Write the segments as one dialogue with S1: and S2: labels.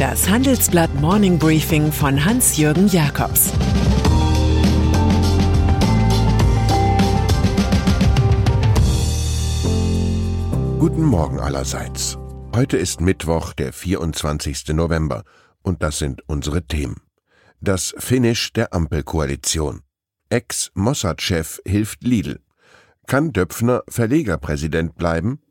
S1: Das Handelsblatt Morning Briefing von Hans-Jürgen Jakobs
S2: Guten Morgen allerseits. Heute ist Mittwoch, der 24. November, und das sind unsere Themen. Das Finish der Ampelkoalition. Ex-Mossad-Chef hilft Lidl. Kann Döpfner Verlegerpräsident bleiben?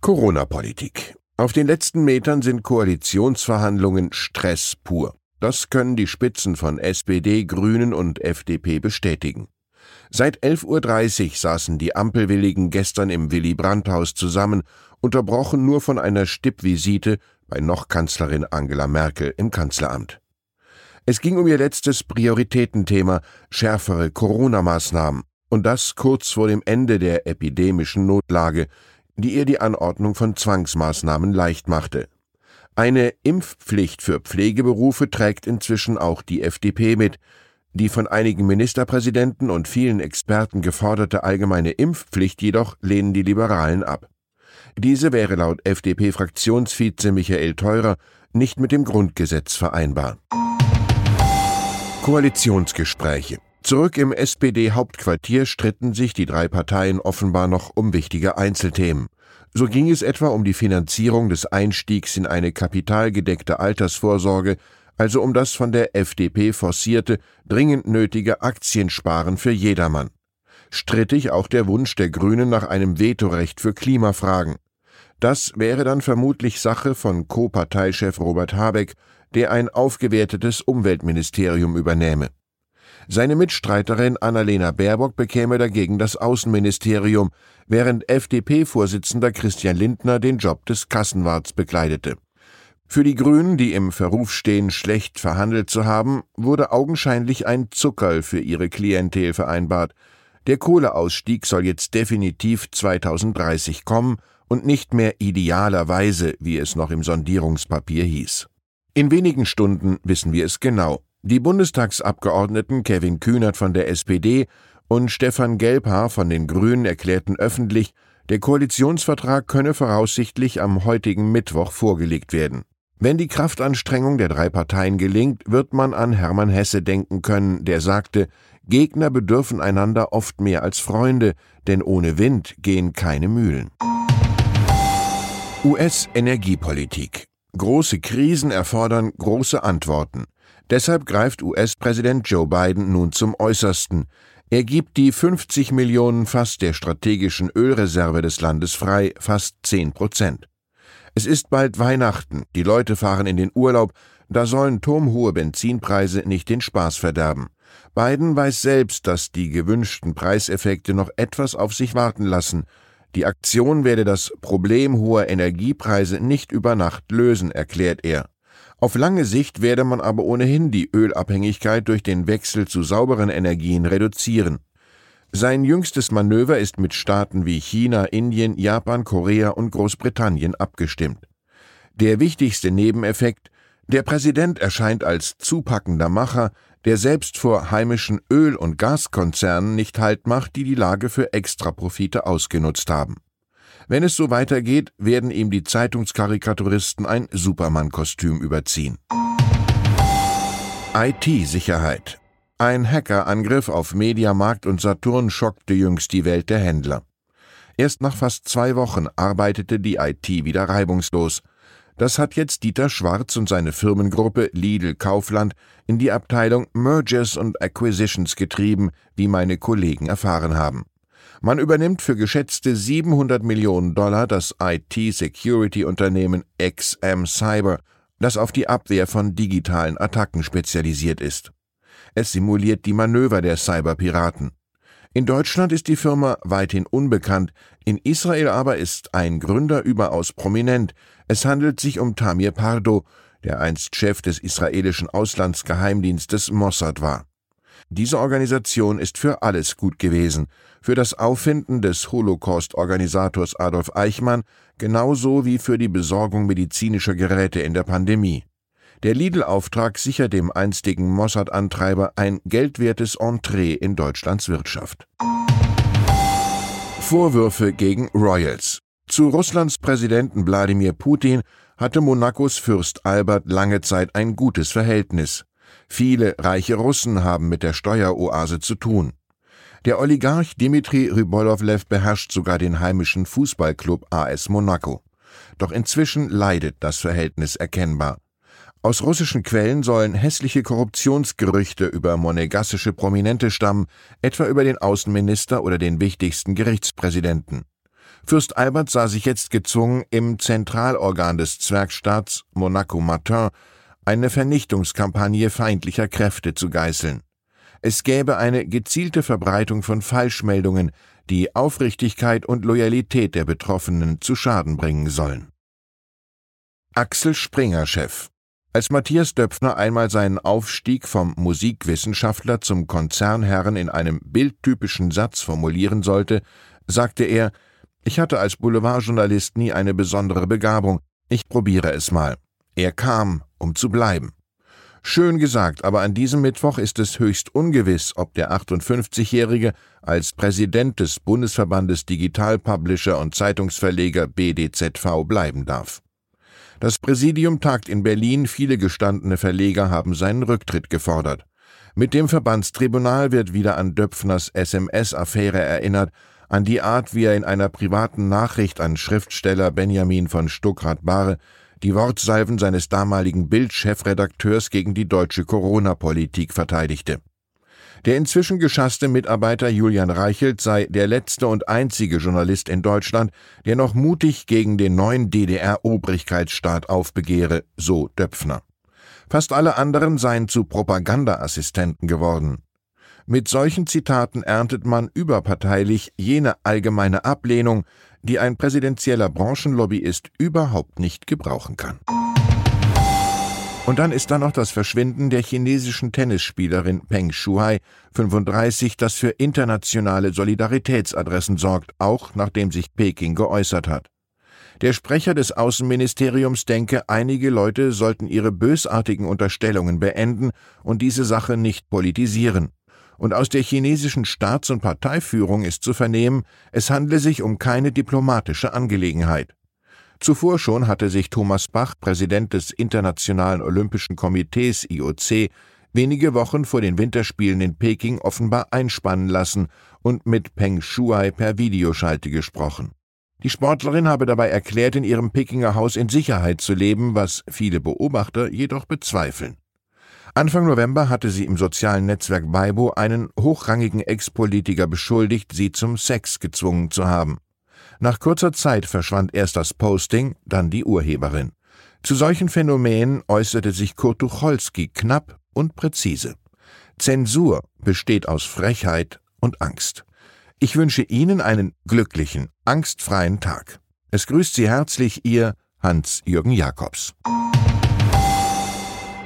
S2: Corona-Politik. Auf den letzten Metern sind Koalitionsverhandlungen Stress pur. Das können die Spitzen von SPD, Grünen und FDP bestätigen. Seit 11.30 Uhr saßen die Ampelwilligen gestern im Willy Brandt-Haus zusammen, unterbrochen nur von einer Stippvisite bei noch Kanzlerin Angela Merkel im Kanzleramt. Es ging um ihr letztes Prioritätenthema, schärfere Corona-Maßnahmen, und das kurz vor dem Ende der epidemischen Notlage, die ihr die Anordnung von Zwangsmaßnahmen leicht machte. Eine Impfpflicht für Pflegeberufe trägt inzwischen auch die FDP mit. Die von einigen Ministerpräsidenten und vielen Experten geforderte allgemeine Impfpflicht jedoch lehnen die Liberalen ab. Diese wäre laut FDP-Fraktionsvize Michael Theurer nicht mit dem Grundgesetz vereinbar. Koalitionsgespräche Zurück im SPD-Hauptquartier stritten sich die drei Parteien offenbar noch um wichtige Einzelthemen. So ging es etwa um die Finanzierung des Einstiegs in eine kapitalgedeckte Altersvorsorge, also um das von der FDP forcierte, dringend nötige Aktiensparen für jedermann. Strittig auch der Wunsch der Grünen nach einem Vetorecht für Klimafragen. Das wäre dann vermutlich Sache von Co-Parteichef Robert Habeck, der ein aufgewertetes Umweltministerium übernähme. Seine Mitstreiterin Annalena Baerbock bekäme dagegen das Außenministerium, während FDP-Vorsitzender Christian Lindner den Job des Kassenwarts bekleidete. Für die Grünen, die im Verruf stehen, schlecht verhandelt zu haben, wurde augenscheinlich ein Zuckerl für ihre Klientel vereinbart. Der Kohleausstieg soll jetzt definitiv 2030 kommen und nicht mehr idealerweise, wie es noch im Sondierungspapier hieß. In wenigen Stunden wissen wir es genau. Die Bundestagsabgeordneten Kevin Kühnert von der SPD und Stefan Gelbhaar von den Grünen erklärten öffentlich, der Koalitionsvertrag könne voraussichtlich am heutigen Mittwoch vorgelegt werden. Wenn die Kraftanstrengung der drei Parteien gelingt, wird man an Hermann Hesse denken können, der sagte, Gegner bedürfen einander oft mehr als Freunde, denn ohne Wind gehen keine Mühlen. US-Energiepolitik. Große Krisen erfordern große Antworten. Deshalb greift US-Präsident Joe Biden nun zum Äußersten. Er gibt die 50 Millionen Fass der strategischen Ölreserve des Landes frei, fast 10 Prozent. Es ist bald Weihnachten, die Leute fahren in den Urlaub, da sollen turmhohe Benzinpreise nicht den Spaß verderben. Biden weiß selbst, dass die gewünschten Preiseffekte noch etwas auf sich warten lassen. Die Aktion werde das Problem hoher Energiepreise nicht über Nacht lösen, erklärt er. Auf lange Sicht werde man aber ohnehin die Ölabhängigkeit durch den Wechsel zu sauberen Energien reduzieren. Sein jüngstes Manöver ist mit Staaten wie China, Indien, Japan, Korea und Großbritannien abgestimmt. Der wichtigste Nebeneffekt der Präsident erscheint als zupackender Macher, der selbst vor heimischen Öl- und Gaskonzernen nicht Halt macht, die die Lage für Extraprofite ausgenutzt haben. Wenn es so weitergeht, werden ihm die Zeitungskarikaturisten ein Superman-Kostüm überziehen. IT-Sicherheit. Ein Hackerangriff auf Mediamarkt und Saturn schockte jüngst die Welt der Händler. Erst nach fast zwei Wochen arbeitete die IT wieder reibungslos. Das hat jetzt Dieter Schwarz und seine Firmengruppe Lidl Kaufland in die Abteilung Mergers und Acquisitions getrieben, wie meine Kollegen erfahren haben. Man übernimmt für geschätzte 700 Millionen Dollar das IT-Security-Unternehmen XM Cyber, das auf die Abwehr von digitalen Attacken spezialisiert ist. Es simuliert die Manöver der Cyberpiraten. In Deutschland ist die Firma weithin unbekannt, in Israel aber ist ein Gründer überaus prominent. Es handelt sich um Tamir Pardo, der einst Chef des israelischen Auslandsgeheimdienstes Mossad war. Diese Organisation ist für alles gut gewesen, für das Auffinden des Holocaust-Organisators Adolf Eichmann genauso wie für die Besorgung medizinischer Geräte in der Pandemie. Der Lidl-Auftrag sichert dem einstigen Mossad-Antreiber ein geldwertes Entree in Deutschlands Wirtschaft. Vorwürfe gegen Royals. Zu Russlands Präsidenten Wladimir Putin hatte Monacos Fürst Albert lange Zeit ein gutes Verhältnis. Viele reiche Russen haben mit der Steueroase zu tun. Der Oligarch Dimitri Rybolovlev beherrscht sogar den heimischen Fußballclub AS Monaco. Doch inzwischen leidet das Verhältnis erkennbar. Aus russischen Quellen sollen hässliche Korruptionsgerüchte über monegassische Prominente stammen, etwa über den Außenminister oder den wichtigsten Gerichtspräsidenten. Fürst Albert sah sich jetzt gezwungen, im Zentralorgan des Zwergstaats Monaco Matin eine Vernichtungskampagne feindlicher Kräfte zu geißeln. Es gäbe eine gezielte Verbreitung von Falschmeldungen, die Aufrichtigkeit und Loyalität der Betroffenen zu Schaden bringen sollen. Axel Springer Chef als Matthias Döpfner einmal seinen Aufstieg vom Musikwissenschaftler zum Konzernherren in einem bildtypischen Satz formulieren sollte, sagte er, ich hatte als Boulevardjournalist nie eine besondere Begabung, ich probiere es mal. Er kam, um zu bleiben. Schön gesagt, aber an diesem Mittwoch ist es höchst ungewiss, ob der 58-Jährige als Präsident des Bundesverbandes Digital Publisher und Zeitungsverleger BDZV bleiben darf. Das Präsidium tagt in Berlin, viele gestandene Verleger haben seinen Rücktritt gefordert. Mit dem Verbandstribunal wird wieder an Döpfners SMS-Affäre erinnert, an die Art, wie er in einer privaten Nachricht an Schriftsteller Benjamin von Stuckrad-Barre die Wortsalven seines damaligen Bild-Chefredakteurs gegen die deutsche Corona-Politik verteidigte. Der inzwischen geschasste Mitarbeiter Julian Reichelt sei der letzte und einzige Journalist in Deutschland, der noch mutig gegen den neuen DDR-Obrigkeitsstaat aufbegehre, so Döpfner. Fast alle anderen seien zu Propagandaassistenten geworden. Mit solchen Zitaten erntet man überparteilich jene allgemeine Ablehnung, die ein präsidentieller Branchenlobbyist überhaupt nicht gebrauchen kann. Und dann ist da noch das Verschwinden der chinesischen Tennisspielerin Peng Shuai, 35, das für internationale Solidaritätsadressen sorgt, auch nachdem sich Peking geäußert hat. Der Sprecher des Außenministeriums denke, einige Leute sollten ihre bösartigen Unterstellungen beenden und diese Sache nicht politisieren. Und aus der chinesischen Staats- und Parteiführung ist zu vernehmen, es handle sich um keine diplomatische Angelegenheit. Zuvor schon hatte sich Thomas Bach, Präsident des Internationalen Olympischen Komitees IOC, wenige Wochen vor den Winterspielen in Peking offenbar einspannen lassen und mit Peng Shuai per Videoschalte gesprochen. Die Sportlerin habe dabei erklärt, in ihrem Pekinger Haus in Sicherheit zu leben, was viele Beobachter jedoch bezweifeln. Anfang November hatte sie im sozialen Netzwerk Weibo einen hochrangigen Ex-Politiker beschuldigt, sie zum Sex gezwungen zu haben. Nach kurzer Zeit verschwand erst das Posting, dann die Urheberin. Zu solchen Phänomenen äußerte sich Kurt Tucholsky knapp und präzise. Zensur besteht aus Frechheit und Angst. Ich wünsche Ihnen einen glücklichen, angstfreien Tag. Es grüßt Sie herzlich Ihr Hans-Jürgen Jakobs.